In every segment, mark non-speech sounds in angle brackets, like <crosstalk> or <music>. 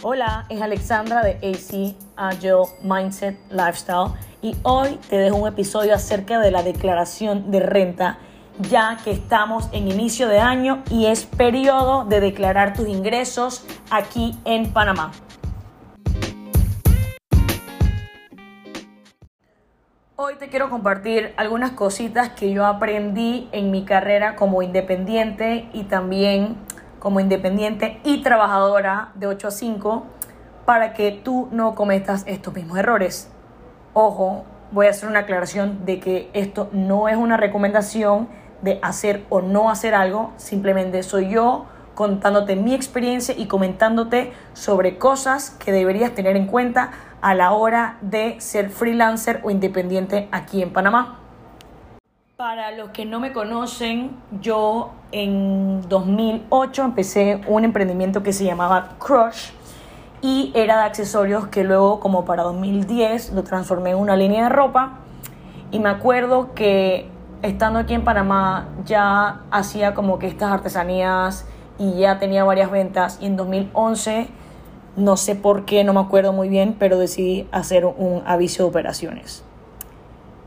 Hola, es Alexandra de AC Agile Mindset Lifestyle y hoy te dejo un episodio acerca de la declaración de renta ya que estamos en inicio de año y es periodo de declarar tus ingresos aquí en Panamá. Hoy te quiero compartir algunas cositas que yo aprendí en mi carrera como independiente y también como independiente y trabajadora de 8 a 5 para que tú no cometas estos mismos errores. Ojo, voy a hacer una aclaración de que esto no es una recomendación de hacer o no hacer algo, simplemente soy yo contándote mi experiencia y comentándote sobre cosas que deberías tener en cuenta a la hora de ser freelancer o independiente aquí en Panamá. Para los que no me conocen, yo en 2008 empecé un emprendimiento que se llamaba Crush y era de accesorios que luego como para 2010 lo transformé en una línea de ropa y me acuerdo que estando aquí en Panamá ya hacía como que estas artesanías y ya tenía varias ventas y en 2011 no sé por qué, no me acuerdo muy bien, pero decidí hacer un aviso de operaciones.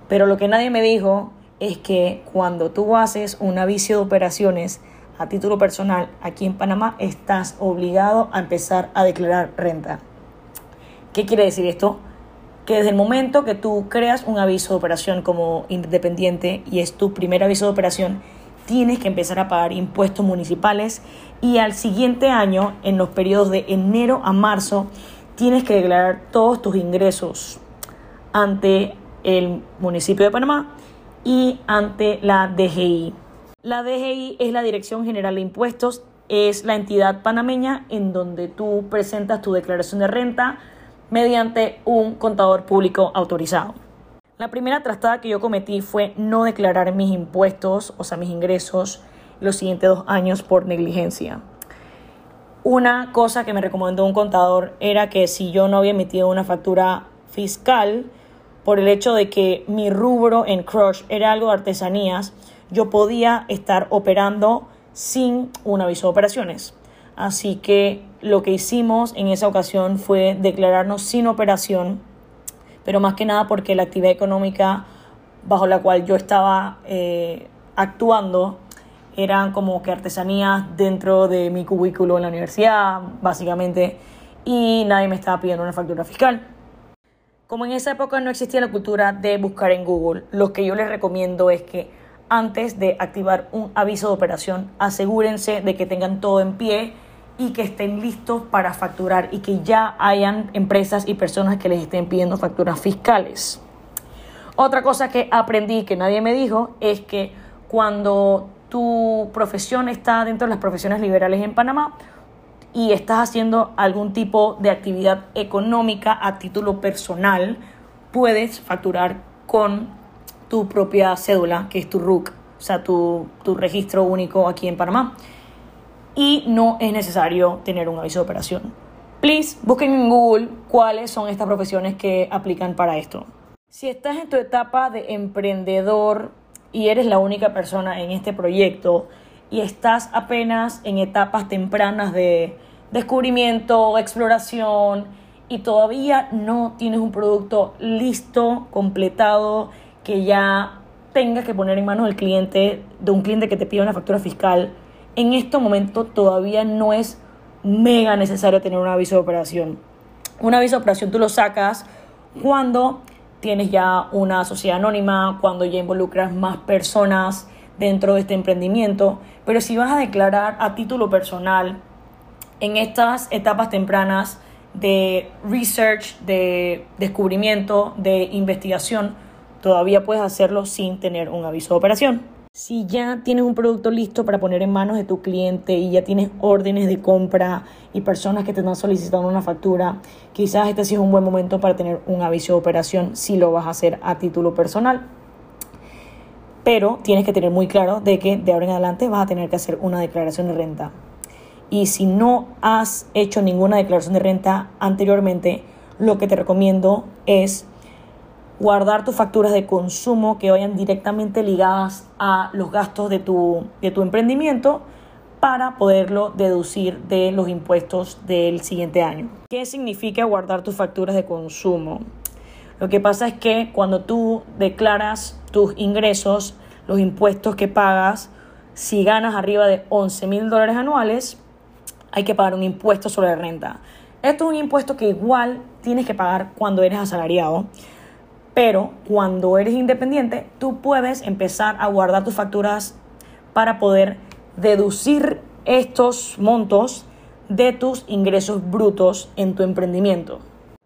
Pero lo que nadie me dijo es que cuando tú haces un aviso de operaciones a título personal aquí en Panamá, estás obligado a empezar a declarar renta. ¿Qué quiere decir esto? Que desde el momento que tú creas un aviso de operación como independiente y es tu primer aviso de operación, tienes que empezar a pagar impuestos municipales y al siguiente año, en los periodos de enero a marzo, tienes que declarar todos tus ingresos ante el municipio de Panamá y ante la DGI. La DGI es la Dirección General de Impuestos, es la entidad panameña en donde tú presentas tu declaración de renta mediante un contador público autorizado. La primera trastada que yo cometí fue no declarar mis impuestos, o sea, mis ingresos, los siguientes dos años por negligencia. Una cosa que me recomendó un contador era que si yo no había emitido una factura fiscal, por el hecho de que mi rubro en Crush era algo de artesanías, yo podía estar operando sin un aviso de operaciones. Así que lo que hicimos en esa ocasión fue declararnos sin operación, pero más que nada porque la actividad económica bajo la cual yo estaba eh, actuando eran como que artesanías dentro de mi cubículo en la universidad, básicamente, y nadie me estaba pidiendo una factura fiscal. Como en esa época no existía la cultura de buscar en Google, lo que yo les recomiendo es que antes de activar un aviso de operación, asegúrense de que tengan todo en pie y que estén listos para facturar y que ya hayan empresas y personas que les estén pidiendo facturas fiscales. Otra cosa que aprendí que nadie me dijo es que cuando tu profesión está dentro de las profesiones liberales en Panamá, y estás haciendo algún tipo de actividad económica a título personal, puedes facturar con tu propia cédula, que es tu RUC, o sea, tu, tu registro único aquí en Panamá. Y no es necesario tener un aviso de operación. Please, busquen en Google cuáles son estas profesiones que aplican para esto. Si estás en tu etapa de emprendedor y eres la única persona en este proyecto, y estás apenas en etapas tempranas de descubrimiento, exploración y todavía no tienes un producto listo, completado, que ya tengas que poner en manos del cliente, de un cliente que te pida una factura fiscal, en este momento todavía no es mega necesario tener un aviso de operación. Un aviso de operación tú lo sacas cuando tienes ya una sociedad anónima, cuando ya involucras más personas dentro de este emprendimiento, pero si vas a declarar a título personal en estas etapas tempranas de research, de descubrimiento, de investigación, todavía puedes hacerlo sin tener un aviso de operación. Si ya tienes un producto listo para poner en manos de tu cliente y ya tienes órdenes de compra y personas que te están solicitando una factura, quizás este sí es un buen momento para tener un aviso de operación si lo vas a hacer a título personal pero tienes que tener muy claro de que de ahora en adelante vas a tener que hacer una declaración de renta. Y si no has hecho ninguna declaración de renta anteriormente, lo que te recomiendo es guardar tus facturas de consumo que vayan directamente ligadas a los gastos de tu, de tu emprendimiento para poderlo deducir de los impuestos del siguiente año. ¿Qué significa guardar tus facturas de consumo? Lo que pasa es que cuando tú declaras tus ingresos, los impuestos que pagas, si ganas arriba de 11 mil dólares anuales, hay que pagar un impuesto sobre la renta. Esto es un impuesto que igual tienes que pagar cuando eres asalariado, pero cuando eres independiente, tú puedes empezar a guardar tus facturas para poder deducir estos montos de tus ingresos brutos en tu emprendimiento.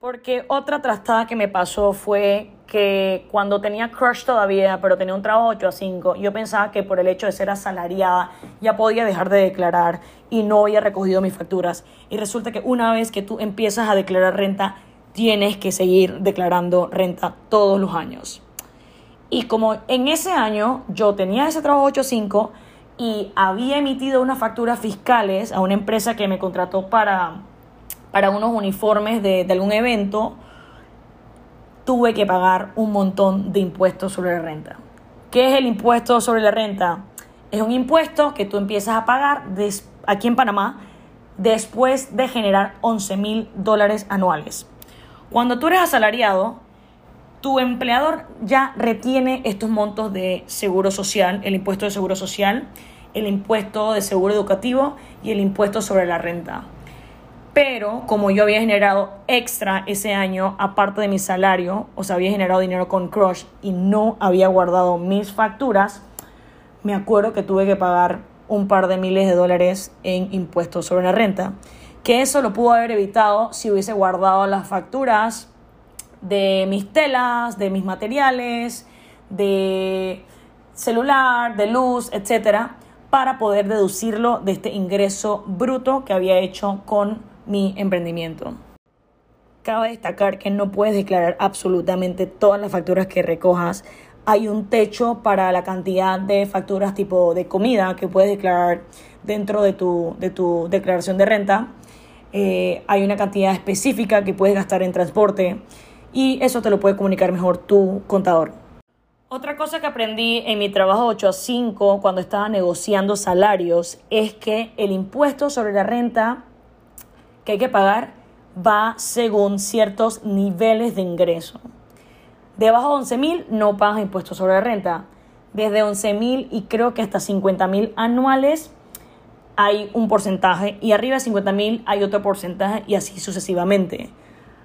Porque otra trastada que me pasó fue que cuando tenía crush todavía, pero tenía un trabajo 8 a 5, yo pensaba que por el hecho de ser asalariada ya podía dejar de declarar y no había recogido mis facturas. Y resulta que una vez que tú empiezas a declarar renta, tienes que seguir declarando renta todos los años. Y como en ese año yo tenía ese trabajo 8 a 5, y había emitido unas facturas fiscales a una empresa que me contrató para, para unos uniformes de, algún evento, tuve que pagar un montón de impuestos sobre la renta. ¿Qué es el impuesto sobre la renta? Es un impuesto que tú empiezas a pagar aquí en Panamá después de generar 11 mil dólares anuales. Cuando tú eres asalariado, tu empleador ya retiene estos montos de seguro social, el impuesto de seguro social, el impuesto de seguro educativo y el impuesto sobre la renta. Pero como yo había generado extra ese año, aparte de mi salario, o sea, había generado dinero con Crush y no había guardado mis facturas, me acuerdo que tuve que pagar un par de miles de dólares en impuestos sobre la renta. Que eso lo pudo haber evitado si hubiese guardado las facturas de mis telas, de mis materiales, de celular, de luz, etcétera, para poder deducirlo de este ingreso bruto que había hecho con mi emprendimiento. Cabe destacar que no puedes declarar absolutamente todas las facturas que recojas. Hay un techo para la cantidad de facturas tipo de comida que puedes declarar dentro de tu, de tu declaración de renta. Eh, hay una cantidad específica que puedes gastar en transporte y eso te lo puede comunicar mejor tu contador. Otra cosa que aprendí en mi trabajo 8 a 5 cuando estaba negociando salarios es que el impuesto sobre la renta que hay que pagar va según ciertos niveles de ingreso. Debajo de 11 mil no pagas impuestos sobre renta. Desde 11 mil y creo que hasta 50 mil anuales hay un porcentaje y arriba de 50 mil hay otro porcentaje y así sucesivamente.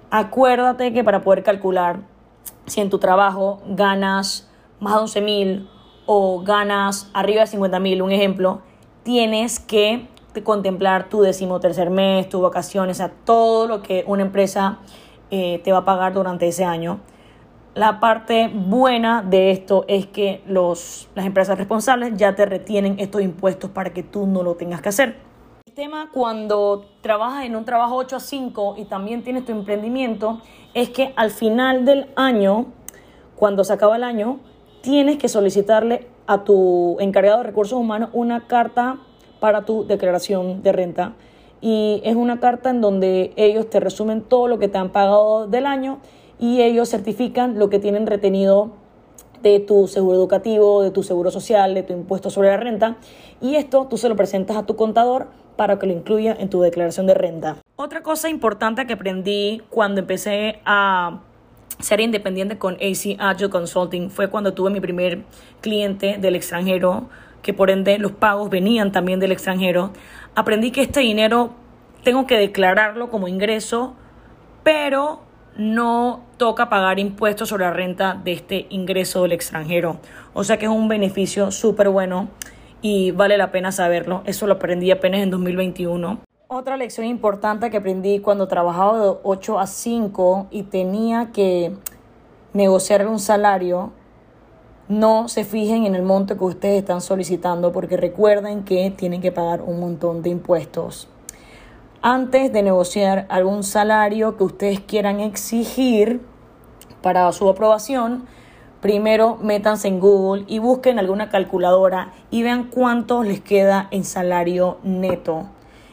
Acuérdate que para poder calcular si en tu trabajo ganas más de 11 mil o ganas arriba de 50 mil, un ejemplo, tienes que contemplar tu decimotercer mes, tus vacaciones, o sea, todo lo que una empresa eh, te va a pagar durante ese año. La parte buena de esto es que los, las empresas responsables ya te retienen estos impuestos para que tú no lo tengas que hacer. El tema cuando trabajas en un trabajo 8 a 5 y también tienes tu emprendimiento es que al final del año, cuando se acaba el año, tienes que solicitarle a tu encargado de recursos humanos una carta para tu declaración de renta. Y es una carta en donde ellos te resumen todo lo que te han pagado del año y ellos certifican lo que tienen retenido de tu seguro educativo, de tu seguro social, de tu impuesto sobre la renta. Y esto tú se lo presentas a tu contador para que lo incluya en tu declaración de renta. Otra cosa importante que aprendí cuando empecé a ser independiente con AC Agile Consulting fue cuando tuve mi primer cliente del extranjero, que por ende los pagos venían también del extranjero. Aprendí que este dinero tengo que declararlo como ingreso, pero no toca pagar impuestos sobre la renta de este ingreso del extranjero. O sea que es un beneficio súper bueno y vale la pena saberlo. Eso lo aprendí apenas en 2021. Otra lección importante que aprendí cuando trabajaba de 8 a 5 y tenía que negociar un salario, no se fijen en el monto que ustedes están solicitando porque recuerden que tienen que pagar un montón de impuestos. Antes de negociar algún salario que ustedes quieran exigir para su aprobación, primero métanse en Google y busquen alguna calculadora y vean cuánto les queda en salario neto.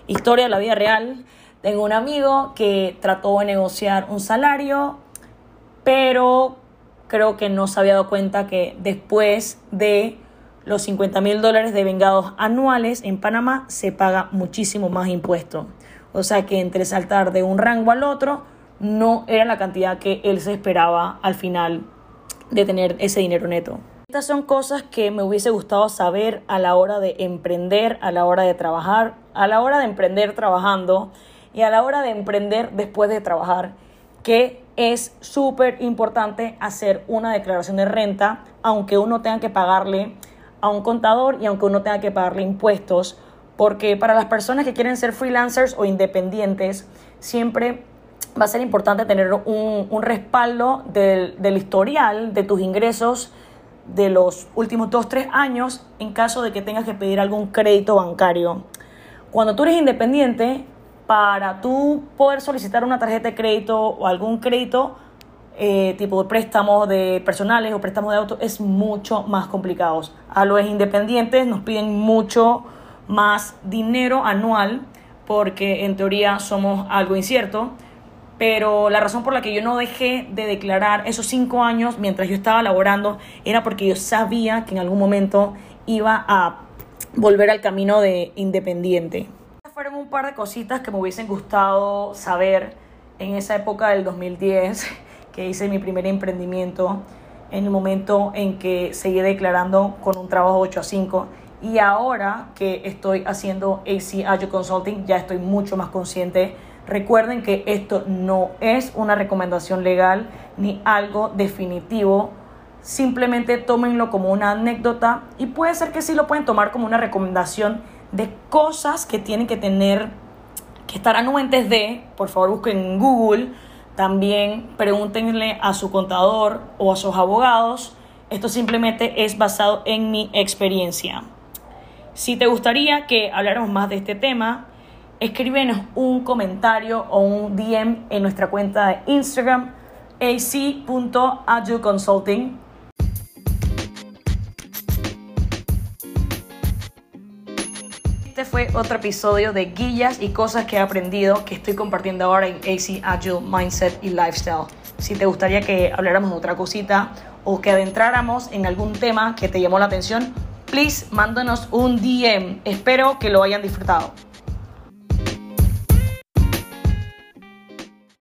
Historia de la vida real. Tengo un amigo que trató de negociar un salario, pero creo que no se había dado cuenta que después de los 50 mil dólares de vengados anuales en Panamá se paga muchísimo más impuesto. O sea que entre saltar de un rango al otro no era la cantidad que él se esperaba al final de tener ese dinero neto. Estas son cosas que me hubiese gustado saber a la hora de emprender, a la hora de trabajar, a la hora de emprender trabajando y a la hora de emprender después de trabajar, que es súper importante hacer una declaración de renta, aunque uno tenga que pagarle a un contador y aunque uno tenga que pagarle impuestos, porque para las personas que quieren ser freelancers o independientes, siempre va a ser importante tener un, un respaldo del, del, historial de tus ingresos de los últimos 2-3 años en caso de que tengas que pedir algún crédito bancario. Cuando tú eres independiente, para tú poder solicitar una tarjeta de crédito o algún crédito, eh, tipo de préstamos de personales o préstamos de auto, es mucho más complicado. A los independientes nos piden mucho más dinero anual porque en teoría somos algo incierto pero la razón por la que yo no dejé de declarar esos cinco años mientras yo estaba laborando era porque yo sabía que en algún momento iba a volver al camino de independiente. Fueron un par de cositas que me hubiesen gustado saber en esa época del 2010 <laughs> que hice mi primer emprendimiento, en el momento en que seguí declarando con un trabajo 8 a 5 y ahora que estoy haciendo AC Agile Consulting ya estoy mucho más consciente Recuerden que esto no es una recomendación legal ni algo definitivo. Simplemente tómenlo como una anécdota y puede ser que sí lo pueden tomar como una recomendación de cosas que tienen que tener, que estar anuentes de. Por favor, busquen en Google. También pregúntenle a su contador o a sus abogados. Esto simplemente es basado en mi experiencia. Si te gustaría que habláramos más de este tema, escríbenos un comentario o un DM en nuestra cuenta de Instagram ac.agileconsulting. Este fue otro episodio de guías y cosas que he aprendido que estoy compartiendo ahora en AC Agile Mindset y Lifestyle. Si te gustaría que habláramos otra cosita o que adentráramos en algún tema que te llamó la atención, please mándanos un DM. Espero que lo hayan disfrutado.